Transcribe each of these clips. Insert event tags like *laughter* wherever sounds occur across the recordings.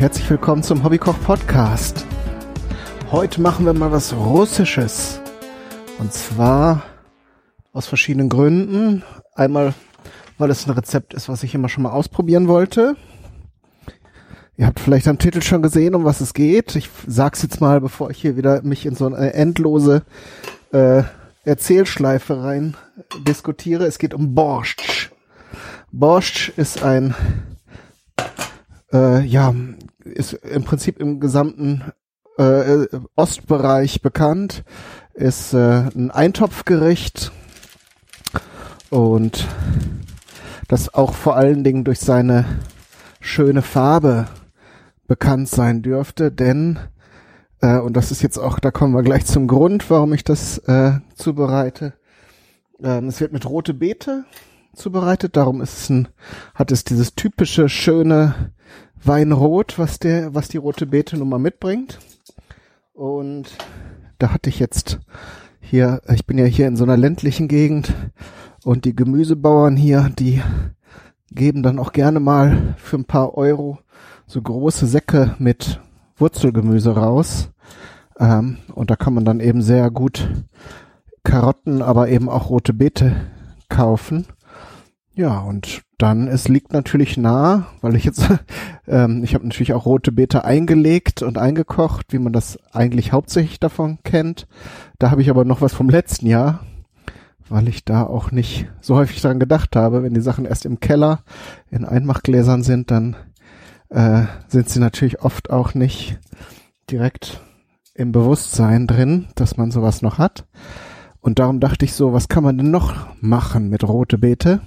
Herzlich willkommen zum Hobbykoch Podcast. Heute machen wir mal was Russisches. Und zwar aus verschiedenen Gründen. Einmal, weil es ein Rezept ist, was ich immer schon mal ausprobieren wollte. Ihr habt vielleicht am Titel schon gesehen, um was es geht. Ich sag's jetzt mal, bevor ich hier wieder mich in so eine endlose äh, Erzählschleife rein diskutiere. Es geht um Borscht. Borscht ist ein äh, ja, ist im Prinzip im gesamten äh, Ostbereich bekannt, ist äh, ein Eintopfgericht und das auch vor allen Dingen durch seine schöne Farbe bekannt sein dürfte, denn äh, und das ist jetzt auch, da kommen wir gleich zum Grund, warum ich das äh, zubereite. Ähm, es wird mit rote Beete zubereitet, darum ist es ein, hat es dieses typische schöne Weinrot, was der, was die rote Beete nun mal mitbringt. Und da hatte ich jetzt hier, ich bin ja hier in so einer ländlichen Gegend und die Gemüsebauern hier, die geben dann auch gerne mal für ein paar Euro so große Säcke mit Wurzelgemüse raus. Ähm, und da kann man dann eben sehr gut Karotten, aber eben auch rote Beete kaufen. Ja, und dann, es liegt natürlich nah, weil ich jetzt, *laughs* ähm, ich habe natürlich auch rote Beete eingelegt und eingekocht, wie man das eigentlich hauptsächlich davon kennt. Da habe ich aber noch was vom letzten Jahr, weil ich da auch nicht so häufig dran gedacht habe. Wenn die Sachen erst im Keller in Einmachgläsern sind, dann äh, sind sie natürlich oft auch nicht direkt im Bewusstsein drin, dass man sowas noch hat. Und darum dachte ich so, was kann man denn noch machen mit rote Beete?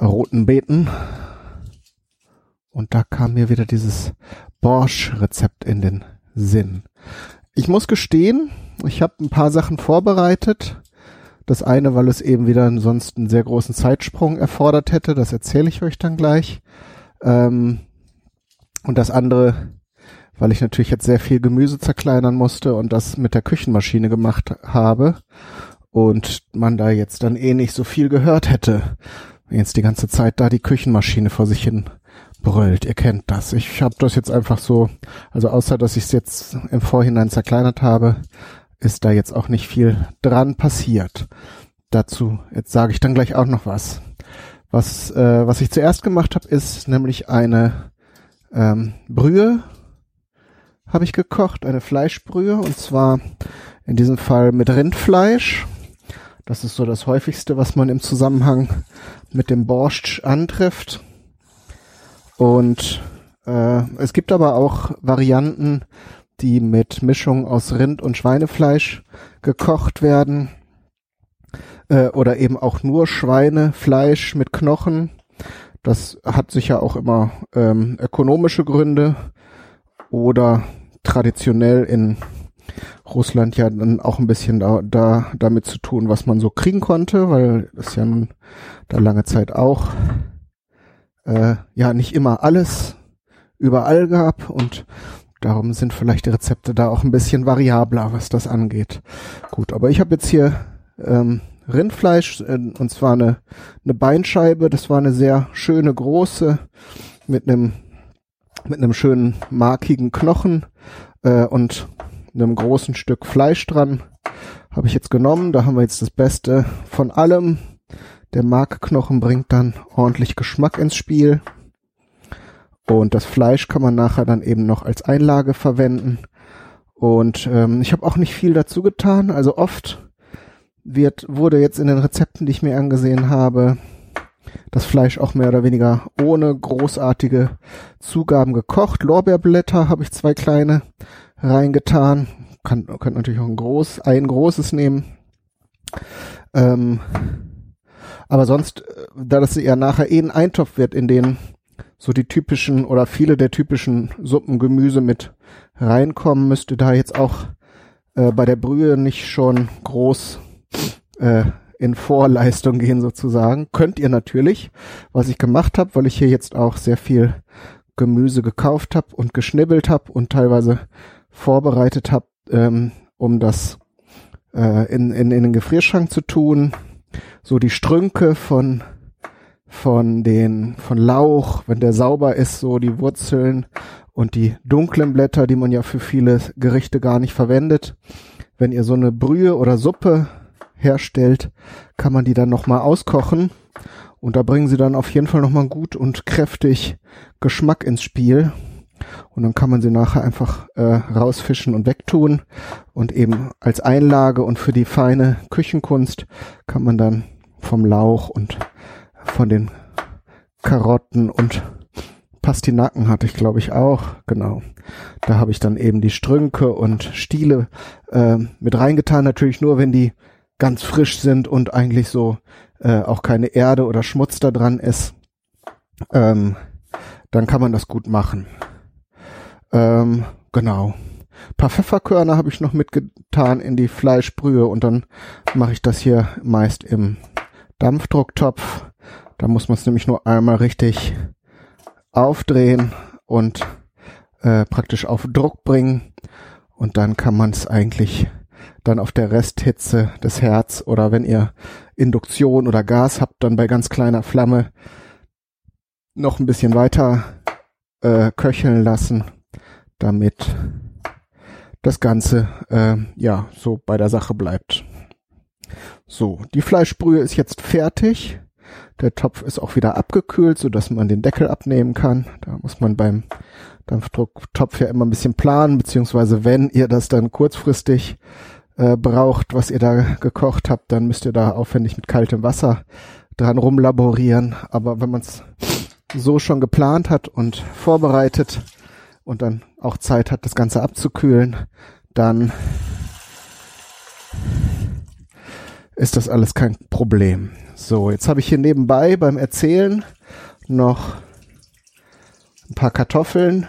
Roten Beeten. Und da kam mir wieder dieses Borsch-Rezept in den Sinn. Ich muss gestehen, ich habe ein paar Sachen vorbereitet. Das eine, weil es eben wieder sonst einen sehr großen Zeitsprung erfordert hätte, das erzähle ich euch dann gleich. Ähm, und das andere, weil ich natürlich jetzt sehr viel Gemüse zerkleinern musste und das mit der Küchenmaschine gemacht habe und man da jetzt dann eh nicht so viel gehört hätte jetzt die ganze Zeit da die Küchenmaschine vor sich hin brüllt. Ihr kennt das. Ich habe das jetzt einfach so, also außer dass ich es jetzt im Vorhinein zerkleinert habe, ist da jetzt auch nicht viel dran passiert. Dazu, jetzt sage ich dann gleich auch noch was. Was, äh, was ich zuerst gemacht habe, ist nämlich eine ähm, Brühe habe ich gekocht, eine Fleischbrühe und zwar in diesem Fall mit Rindfleisch. Das ist so das häufigste, was man im Zusammenhang mit dem Borscht antrifft. Und äh, es gibt aber auch Varianten, die mit Mischung aus Rind und Schweinefleisch gekocht werden. Äh, oder eben auch nur Schweinefleisch mit Knochen. Das hat sicher auch immer ähm, ökonomische Gründe oder traditionell in Russland ja dann auch ein bisschen da, da damit zu tun, was man so kriegen konnte, weil es ja nun da lange Zeit auch äh, ja nicht immer alles überall gab und darum sind vielleicht die Rezepte da auch ein bisschen variabler, was das angeht. Gut, aber ich habe jetzt hier ähm, Rindfleisch äh, und zwar eine, eine Beinscheibe. Das war eine sehr schöne große mit einem mit einem schönen markigen Knochen äh, und einem großen Stück Fleisch dran. Habe ich jetzt genommen. Da haben wir jetzt das Beste von allem. Der Markknochen bringt dann ordentlich Geschmack ins Spiel. Und das Fleisch kann man nachher dann eben noch als Einlage verwenden. Und ähm, ich habe auch nicht viel dazu getan. Also oft wird, wurde jetzt in den Rezepten, die ich mir angesehen habe, das Fleisch auch mehr oder weniger ohne großartige Zugaben gekocht. Lorbeerblätter habe ich zwei kleine reingetan. Kann, könnt natürlich auch ein groß, ein großes nehmen. Ähm, aber sonst, äh, da das ja nachher eh ein Eintopf wird, in den so die typischen oder viele der typischen Suppengemüse mit reinkommen, müsste da jetzt auch äh, bei der Brühe nicht schon groß äh, in Vorleistung gehen sozusagen. Könnt ihr natürlich, was ich gemacht habe, weil ich hier jetzt auch sehr viel Gemüse gekauft habe und geschnibbelt habe und teilweise vorbereitet habe, ähm, um das äh, in, in, in den Gefrierschrank zu tun. So die Strünke von von den, von Lauch, wenn der sauber ist, so die Wurzeln und die dunklen Blätter, die man ja für viele Gerichte gar nicht verwendet. Wenn ihr so eine Brühe oder Suppe herstellt, kann man die dann nochmal auskochen und da bringen sie dann auf jeden Fall nochmal gut und kräftig Geschmack ins Spiel. Und dann kann man sie nachher einfach äh, rausfischen und wegtun. Und eben als Einlage und für die feine Küchenkunst kann man dann vom Lauch und von den Karotten und Pastinaken hatte ich, glaube ich, auch. Genau. Da habe ich dann eben die Strünke und Stiele äh, mit reingetan. Natürlich nur, wenn die ganz frisch sind und eigentlich so äh, auch keine Erde oder Schmutz da dran ist. Ähm, dann kann man das gut machen. Ähm, genau. Ein paar Pfefferkörner habe ich noch mitgetan in die Fleischbrühe und dann mache ich das hier meist im Dampfdrucktopf. Da muss man es nämlich nur einmal richtig aufdrehen und äh, praktisch auf Druck bringen und dann kann man es eigentlich dann auf der Resthitze des Herz oder wenn ihr Induktion oder Gas habt, dann bei ganz kleiner Flamme noch ein bisschen weiter äh, köcheln lassen, damit das Ganze äh, ja so bei der Sache bleibt. So, die Fleischbrühe ist jetzt fertig. Der Topf ist auch wieder abgekühlt, so dass man den Deckel abnehmen kann. Da muss man beim Dampfdrucktopf ja immer ein bisschen planen, beziehungsweise wenn ihr das dann kurzfristig äh, braucht, was ihr da gekocht habt, dann müsst ihr da aufwendig mit kaltem Wasser dran rumlaborieren. Aber wenn man es so schon geplant hat und vorbereitet und dann auch Zeit hat, das Ganze abzukühlen, dann ist das alles kein Problem. So, jetzt habe ich hier nebenbei beim Erzählen noch ein paar Kartoffeln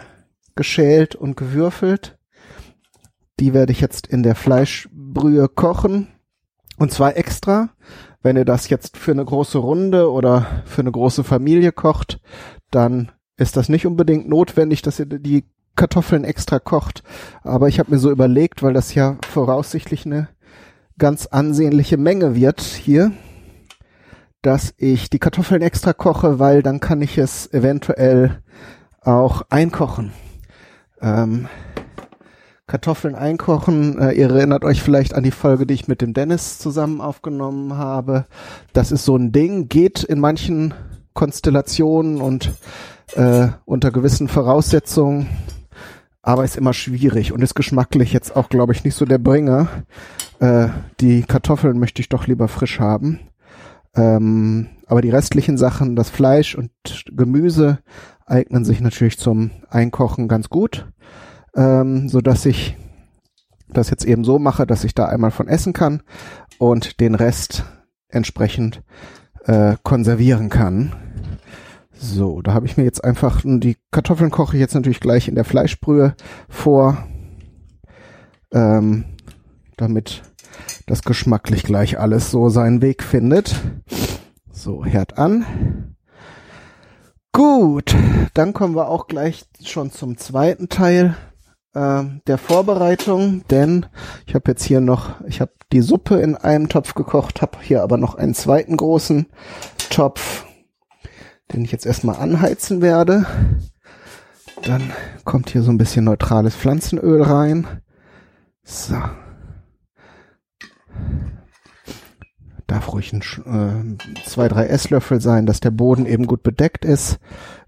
geschält und gewürfelt. Die werde ich jetzt in der Fleischbrühe kochen. Und zwar extra. Wenn ihr das jetzt für eine große Runde oder für eine große Familie kocht, dann ist das nicht unbedingt notwendig, dass ihr die Kartoffeln extra kocht. Aber ich habe mir so überlegt, weil das ja voraussichtlich eine ganz ansehnliche Menge wird hier, dass ich die Kartoffeln extra koche, weil dann kann ich es eventuell auch einkochen. Ähm, Kartoffeln einkochen. Äh, ihr erinnert euch vielleicht an die Folge, die ich mit dem Dennis zusammen aufgenommen habe. Das ist so ein Ding, geht in manchen Konstellationen und äh, unter gewissen Voraussetzungen, aber ist immer schwierig und ist geschmacklich jetzt auch, glaube ich, nicht so der Bringer. Äh, die Kartoffeln möchte ich doch lieber frisch haben. Ähm, aber die restlichen Sachen, das Fleisch und Gemüse, eignen sich natürlich zum Einkochen ganz gut ähm, so dass ich das jetzt eben so mache, dass ich da einmal von essen kann und den Rest entsprechend äh, konservieren kann. So, da habe ich mir jetzt einfach die Kartoffeln koche ich jetzt natürlich gleich in der Fleischbrühe vor, ähm, damit das geschmacklich gleich alles so seinen Weg findet. So, Herd an. Gut, dann kommen wir auch gleich schon zum zweiten Teil äh, der Vorbereitung, denn ich habe jetzt hier noch, ich habe die Suppe in einem Topf gekocht, habe hier aber noch einen zweiten großen Topf, den ich jetzt erstmal anheizen werde. Dann kommt hier so ein bisschen neutrales Pflanzenöl rein. So. Darf ruhig ein, äh, zwei, drei Esslöffel sein, dass der Boden eben gut bedeckt ist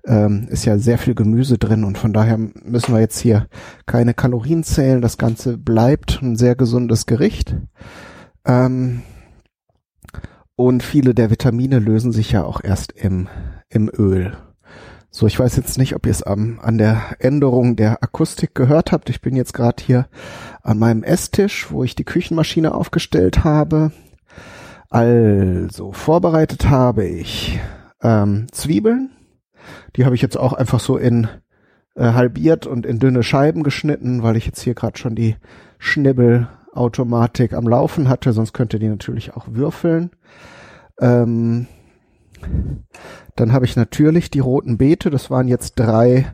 ähm, ist ja sehr viel Gemüse drin und von daher müssen wir jetzt hier keine Kalorien zählen. Das Ganze bleibt ein sehr gesundes Gericht. Ähm, und viele der Vitamine lösen sich ja auch erst im, im Öl. So, ich weiß jetzt nicht, ob ihr es am, an der Änderung der Akustik gehört habt. Ich bin jetzt gerade hier an meinem Esstisch, wo ich die Küchenmaschine aufgestellt habe. Also, vorbereitet habe ich ähm, Zwiebeln, die habe ich jetzt auch einfach so in äh, halbiert und in dünne Scheiben geschnitten, weil ich jetzt hier gerade schon die Schnibbelautomatik am Laufen hatte, sonst könnte die natürlich auch würfeln. Ähm, dann habe ich natürlich die roten Beete, das waren jetzt drei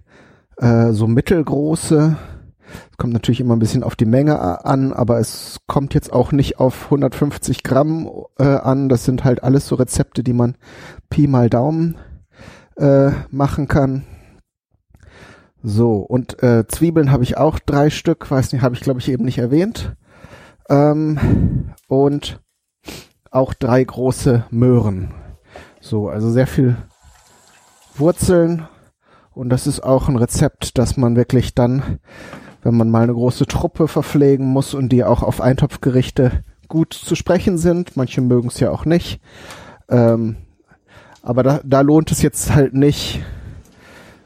äh, so mittelgroße Es kommt natürlich immer ein bisschen auf die Menge an, aber es kommt jetzt auch nicht auf 150 Gramm äh, an. Das sind halt alles so Rezepte, die man Pi mal Daumen äh, machen kann. So, und äh, Zwiebeln habe ich auch drei Stück, weiß nicht, habe ich glaube ich eben nicht erwähnt. Ähm, und auch drei große Möhren. So, also sehr viel Wurzeln. Und das ist auch ein Rezept, dass man wirklich dann, wenn man mal eine große Truppe verpflegen muss und die auch auf Eintopfgerichte gut zu sprechen sind, manche mögen es ja auch nicht, ähm, aber da, da lohnt es jetzt halt nicht,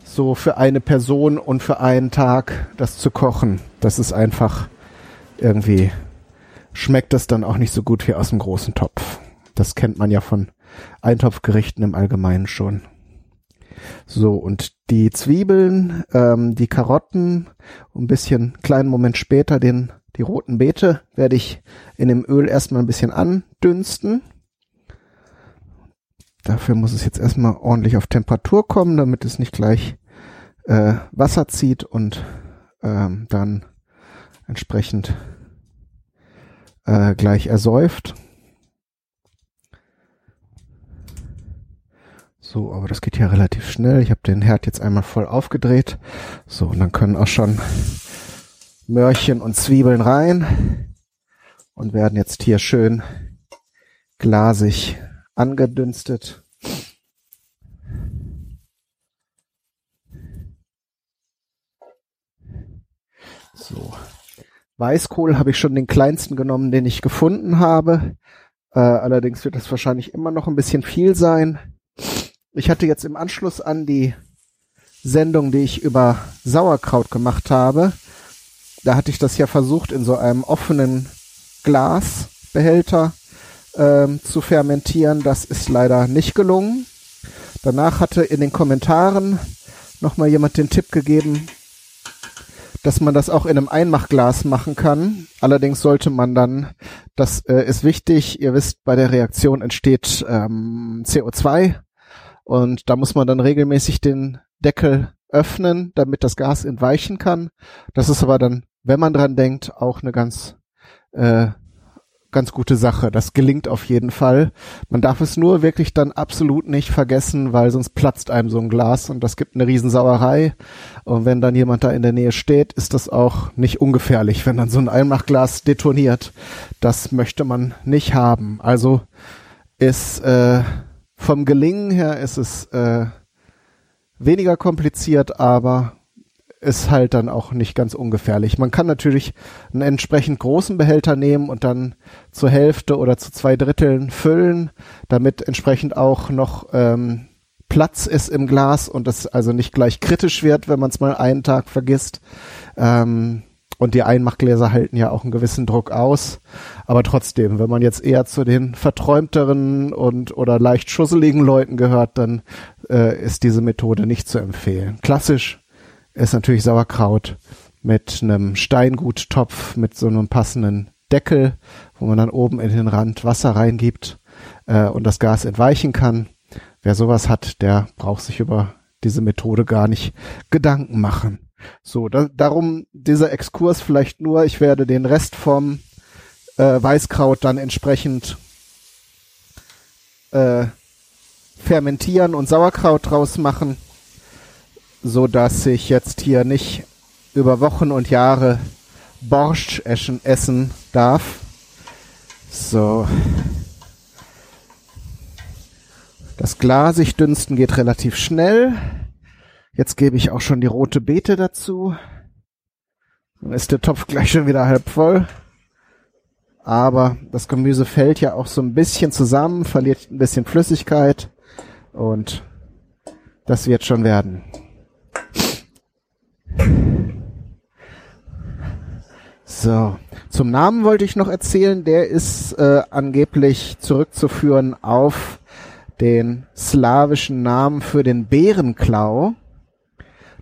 so für eine Person und für einen Tag das zu kochen. Das ist einfach irgendwie, schmeckt das dann auch nicht so gut wie aus dem großen Topf. Das kennt man ja von Eintopfgerichten im Allgemeinen schon. So, und die Zwiebeln, ähm, die Karotten, ein bisschen kleinen Moment später den, die roten Beete werde ich in dem Öl erstmal ein bisschen andünsten. Dafür muss es jetzt erstmal ordentlich auf Temperatur kommen, damit es nicht gleich äh, Wasser zieht und ähm, dann entsprechend äh, gleich ersäuft. So, aber das geht ja relativ schnell. Ich habe den Herd jetzt einmal voll aufgedreht. So, und dann können auch schon Möhrchen und Zwiebeln rein und werden jetzt hier schön glasig angedünstet. So. Weißkohl habe ich schon den kleinsten genommen, den ich gefunden habe. Äh, allerdings wird das wahrscheinlich immer noch ein bisschen viel sein ich hatte jetzt im Anschluss an die Sendung, die ich über Sauerkraut gemacht habe, da hatte ich das ja versucht, in so einem offenen Glasbehälter ähm, zu fermentieren. Das ist leider nicht gelungen. Danach hatte in den Kommentaren nochmal jemand den Tipp gegeben, dass man das auch in einem Einmachglas machen kann. Allerdings sollte man dann, das äh, ist wichtig, ihr wisst, bei der Reaktion entsteht ähm, CO2 und da muss man dann regelmäßig den Deckel öffnen, damit das Gas entweichen kann. Das ist aber dann, wenn man dran denkt, auch eine ganz, äh, ganz gute Sache. Das gelingt auf jeden Fall. Man darf es nur wirklich dann absolut nicht vergessen, weil sonst platzt einem so ein Glas und das gibt eine Riesensauerei. Und wenn dann jemand da in der Nähe steht, ist das auch nicht ungefährlich, wenn dann so ein Einmachglas detoniert. Das möchte man nicht haben. Also ist äh, vom Gelingen her ist es äh, weniger kompliziert, aber ist halt dann auch nicht ganz ungefährlich. Man kann natürlich einen entsprechend großen Behälter nehmen und dann zur Hälfte oder zu zwei Dritteln füllen, damit entsprechend auch noch ähm, Platz ist im Glas und es also nicht gleich kritisch wird, wenn man es mal einen Tag vergisst. Ähm, und die Einmachgläser halten ja auch einen gewissen Druck aus. Aber trotzdem, wenn man jetzt eher zu den verträumteren und oder leicht schusseligen Leuten gehört, dann äh, ist diese Methode nicht zu empfehlen. Klassisch ist natürlich Sauerkraut mit einem Steinguttopf mit so einem passenden Deckel, wo man dann oben in den Rand Wasser reingibt äh, und das Gas entweichen kann. Wer sowas hat, der braucht sich über diese Methode gar nicht Gedanken machen. So, da, darum dieser Exkurs vielleicht nur, ich werde den Rest vom äh, Weißkraut dann entsprechend äh, fermentieren und Sauerkraut draus machen, so dass ich jetzt hier nicht über Wochen und Jahre Borscht essen, essen darf. So. Das glasig dünsten geht relativ schnell. Jetzt gebe ich auch schon die rote Beete dazu. Dann ist der Topf *laughs* gleich schon wieder halb voll. Aber das Gemüse fällt ja auch so ein bisschen zusammen, verliert ein bisschen Flüssigkeit und das wird schon werden. So, zum Namen wollte ich noch erzählen. Der ist äh, angeblich zurückzuführen auf den slawischen Namen für den Bärenklau.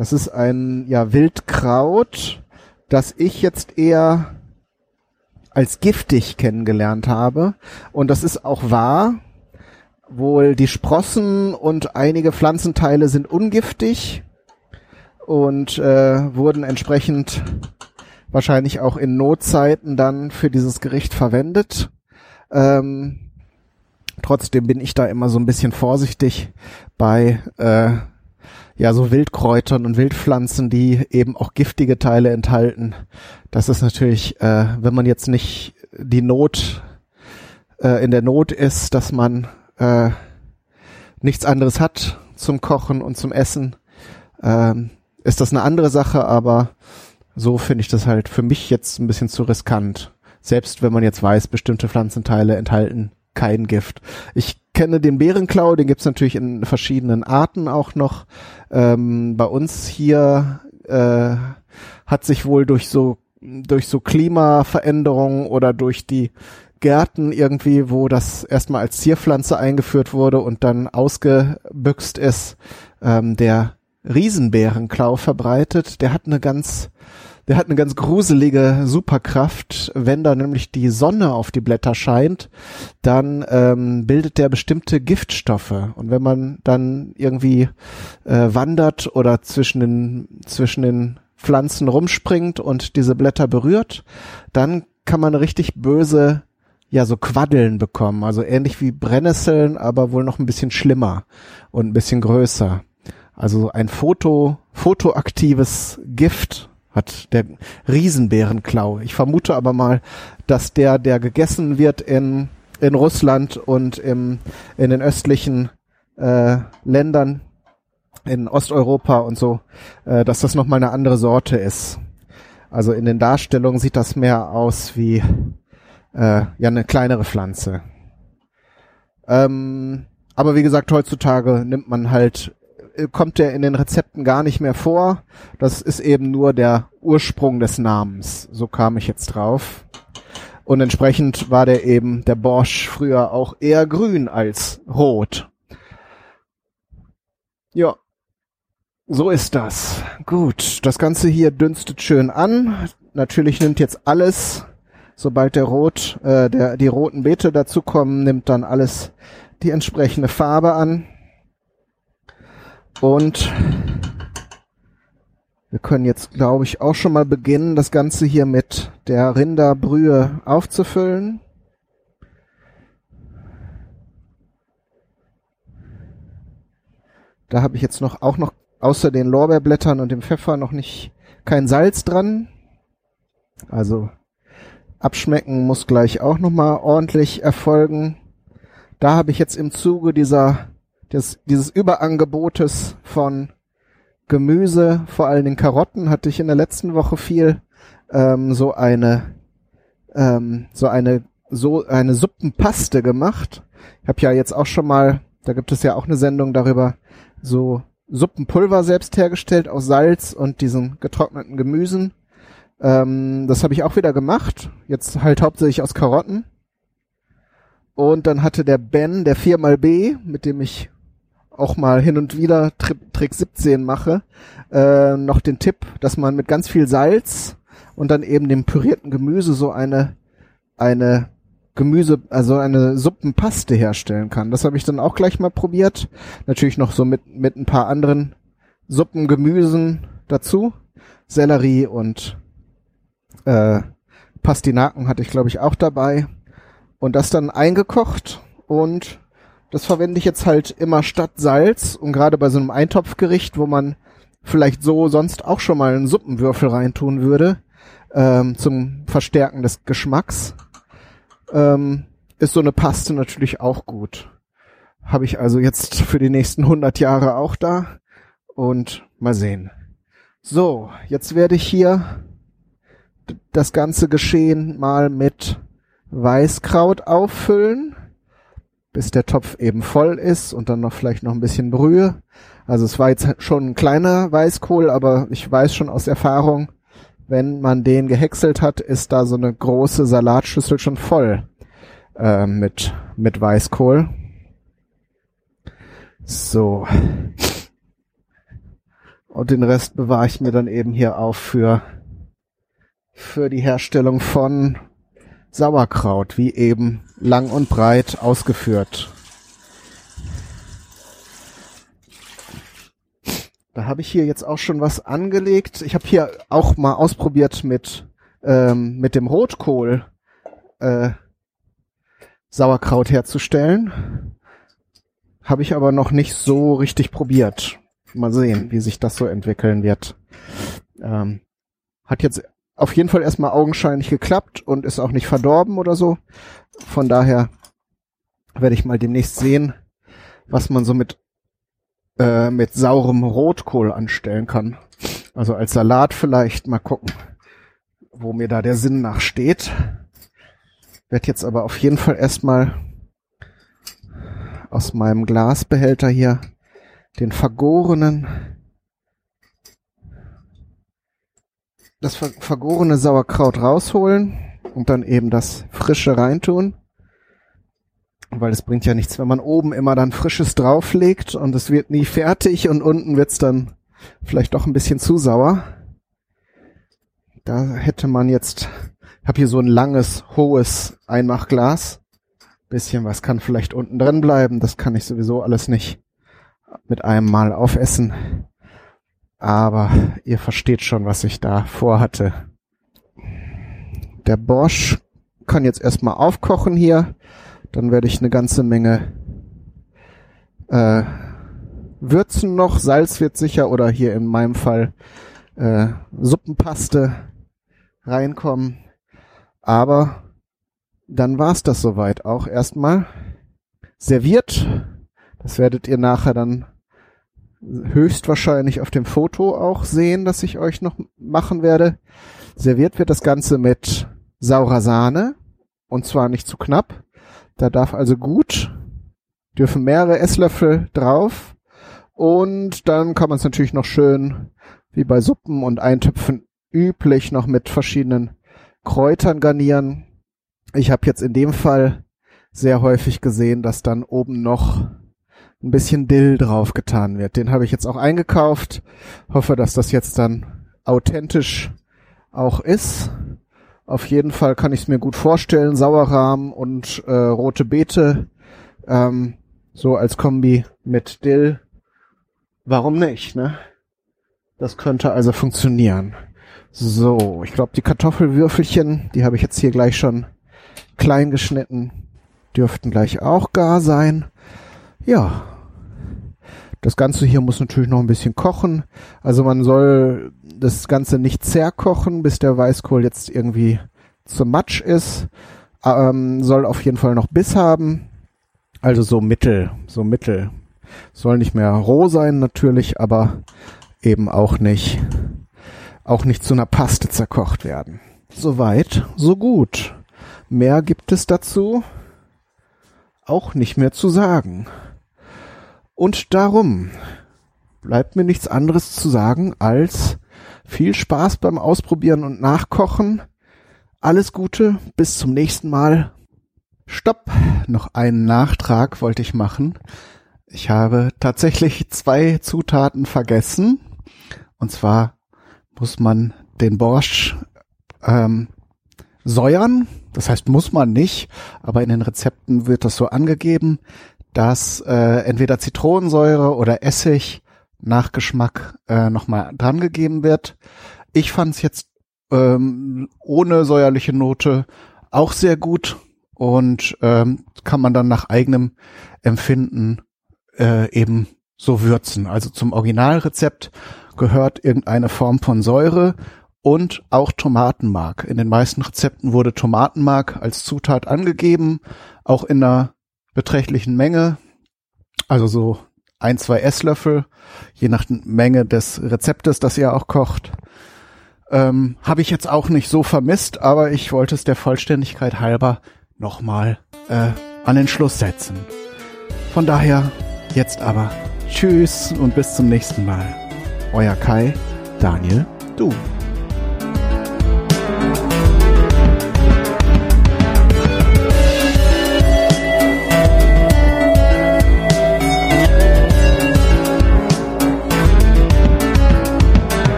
Das ist ein ja Wildkraut, das ich jetzt eher als giftig kennengelernt habe. Und das ist auch wahr. Wohl die Sprossen und einige Pflanzenteile sind ungiftig und äh, wurden entsprechend wahrscheinlich auch in Notzeiten dann für dieses Gericht verwendet. Ähm, trotzdem bin ich da immer so ein bisschen vorsichtig bei äh, ja so Wildkräutern und Wildpflanzen, die eben auch giftige Teile enthalten. Das ist natürlich, äh, wenn man jetzt nicht die Not äh, in der Not ist, dass man äh, nichts anderes hat zum Kochen und zum Essen, ähm, ist das eine andere Sache, aber so finde ich das halt für mich jetzt ein bisschen zu riskant. Selbst wenn man jetzt weiß, bestimmte Pflanzenteile enthalten kein Gift. Ich kenne den Bärenklau, den gibt's natürlich in verschiedenen Arten auch noch. Ähm, bei uns hier äh, hat sich wohl durch so durch so Klimaveränderungen oder durch die Gärten irgendwie, wo das erstmal als Zierpflanze eingeführt wurde und dann ausgebüxt ist, ähm, der Riesenbärenklau verbreitet. Der hat eine ganz der hat eine ganz gruselige Superkraft. Wenn da nämlich die Sonne auf die Blätter scheint, dann ähm, bildet der bestimmte Giftstoffe. Und wenn man dann irgendwie äh, wandert oder zwischen den, zwischen den Pflanzen rumspringt und diese Blätter berührt, dann kann man richtig böse ja so Quaddeln bekommen, also ähnlich wie Brennnesseln, aber wohl noch ein bisschen schlimmer und ein bisschen größer. Also ein Foto, fotoaktives Gift hat der Riesenbärenklau. Ich vermute aber mal, dass der, der gegessen wird in, in Russland und im, in den östlichen äh, Ländern, in Osteuropa und so, äh, dass das nochmal eine andere Sorte ist. Also in den Darstellungen sieht das mehr aus wie äh, ja eine kleinere Pflanze. Ähm, aber wie gesagt, heutzutage nimmt man halt kommt der in den Rezepten gar nicht mehr vor. Das ist eben nur der Ursprung des Namens. So kam ich jetzt drauf. Und entsprechend war der eben, der Borsch früher auch eher grün als rot. Ja. So ist das. Gut. Das Ganze hier dünstet schön an. Natürlich nimmt jetzt alles, sobald der Rot, äh, der, die roten Beete dazukommen, nimmt dann alles die entsprechende Farbe an. Und wir können jetzt, glaube ich, auch schon mal beginnen, das Ganze hier mit der Rinderbrühe aufzufüllen. Da habe ich jetzt noch auch noch außer den Lorbeerblättern und dem Pfeffer noch nicht kein Salz dran. Also abschmecken muss gleich auch noch mal ordentlich erfolgen. Da habe ich jetzt im Zuge dieser des, dieses Überangebotes von Gemüse, vor allen Dingen Karotten, hatte ich in der letzten Woche viel ähm, so eine ähm, so eine so eine Suppenpaste gemacht. Ich habe ja jetzt auch schon mal, da gibt es ja auch eine Sendung darüber, so Suppenpulver selbst hergestellt aus Salz und diesen getrockneten Gemüsen. Ähm, das habe ich auch wieder gemacht. Jetzt halt hauptsächlich aus Karotten. Und dann hatte der Ben, der 4xB, mit dem ich auch mal hin und wieder Tri Trick 17 mache, äh, noch den Tipp, dass man mit ganz viel Salz und dann eben dem pürierten Gemüse so eine eine Gemüse, also eine Suppenpaste herstellen kann. Das habe ich dann auch gleich mal probiert. Natürlich noch so mit mit ein paar anderen Suppengemüsen dazu, Sellerie und äh, Pastinaken hatte ich glaube ich auch dabei und das dann eingekocht und das verwende ich jetzt halt immer statt Salz und gerade bei so einem Eintopfgericht, wo man vielleicht so sonst auch schon mal einen Suppenwürfel reintun würde, ähm, zum Verstärken des Geschmacks, ähm, ist so eine Paste natürlich auch gut. Habe ich also jetzt für die nächsten 100 Jahre auch da und mal sehen. So, jetzt werde ich hier das ganze Geschehen mal mit Weißkraut auffüllen bis der Topf eben voll ist und dann noch vielleicht noch ein bisschen Brühe. Also es war jetzt schon ein kleiner Weißkohl, aber ich weiß schon aus Erfahrung, wenn man den gehäckselt hat, ist da so eine große Salatschüssel schon voll äh, mit, mit Weißkohl. So. Und den Rest bewahre ich mir dann eben hier auf für, für die Herstellung von Sauerkraut, wie eben lang und breit ausgeführt. Da habe ich hier jetzt auch schon was angelegt. Ich habe hier auch mal ausprobiert mit ähm, mit dem Rotkohl äh, Sauerkraut herzustellen. Habe ich aber noch nicht so richtig probiert. Mal sehen, wie sich das so entwickeln wird. Ähm, hat jetzt auf jeden Fall erstmal augenscheinlich geklappt und ist auch nicht verdorben oder so. Von daher werde ich mal demnächst sehen, was man so mit äh, mit saurem Rotkohl anstellen kann. Also als Salat vielleicht mal gucken, wo mir da der Sinn nachsteht. Werd jetzt aber auf jeden Fall erstmal aus meinem Glasbehälter hier den vergorenen das vergorene Sauerkraut rausholen und dann eben das frische reintun. Weil es bringt ja nichts, wenn man oben immer dann frisches drauflegt und es wird nie fertig und unten wird's dann vielleicht doch ein bisschen zu sauer. Da hätte man jetzt, ich habe hier so ein langes, hohes Einmachglas. Bisschen was kann vielleicht unten drin bleiben, das kann ich sowieso alles nicht mit einem Mal aufessen. Aber ihr versteht schon, was ich da vorhatte. Der Bosch kann jetzt erstmal aufkochen hier. Dann werde ich eine ganze Menge äh, würzen noch. Salz wird sicher oder hier in meinem Fall äh, Suppenpaste reinkommen. Aber dann war's das soweit auch erstmal. Serviert. Das werdet ihr nachher dann höchstwahrscheinlich auf dem Foto auch sehen, das ich euch noch machen werde. Serviert wird das Ganze mit saurer Sahne und zwar nicht zu knapp. Da darf also gut, dürfen mehrere Esslöffel drauf und dann kann man es natürlich noch schön, wie bei Suppen und Eintöpfen üblich, noch mit verschiedenen Kräutern garnieren. Ich habe jetzt in dem Fall sehr häufig gesehen, dass dann oben noch ein bisschen Dill drauf getan wird. Den habe ich jetzt auch eingekauft. Hoffe, dass das jetzt dann authentisch auch ist. Auf jeden Fall kann ich es mir gut vorstellen. Sauerrahm und äh, rote Beete ähm, so als Kombi mit Dill. Warum nicht, ne? Das könnte also funktionieren. So, ich glaube, die Kartoffelwürfelchen, die habe ich jetzt hier gleich schon klein geschnitten, dürften gleich auch gar sein. Ja. Das Ganze hier muss natürlich noch ein bisschen kochen. Also man soll das Ganze nicht zerkochen, bis der Weißkohl jetzt irgendwie zum Matsch ist. Ähm, soll auf jeden Fall noch Biss haben. Also so mittel, so mittel. Soll nicht mehr roh sein natürlich, aber eben auch nicht, auch nicht zu einer Paste zerkocht werden. Soweit, so gut. Mehr gibt es dazu auch nicht mehr zu sagen. Und darum bleibt mir nichts anderes zu sagen als viel Spaß beim Ausprobieren und Nachkochen. Alles Gute, bis zum nächsten Mal. Stopp, noch einen Nachtrag wollte ich machen. Ich habe tatsächlich zwei Zutaten vergessen. Und zwar muss man den Borscht ähm, säuern. Das heißt, muss man nicht, aber in den Rezepten wird das so angegeben dass äh, entweder Zitronensäure oder Essig Nachgeschmack äh, nochmal dran gegeben wird. Ich fand es jetzt ähm, ohne säuerliche Note auch sehr gut und ähm, kann man dann nach eigenem Empfinden äh, eben so würzen. Also zum Originalrezept gehört irgendeine Form von Säure und auch Tomatenmark. In den meisten Rezepten wurde Tomatenmark als Zutat angegeben, auch in einer beträchtlichen Menge, also so ein, zwei Esslöffel, je nach Menge des Rezeptes, das ihr auch kocht. Ähm, Habe ich jetzt auch nicht so vermisst, aber ich wollte es der Vollständigkeit halber nochmal äh, an den Schluss setzen. Von daher jetzt aber Tschüss und bis zum nächsten Mal. Euer Kai, Daniel, du.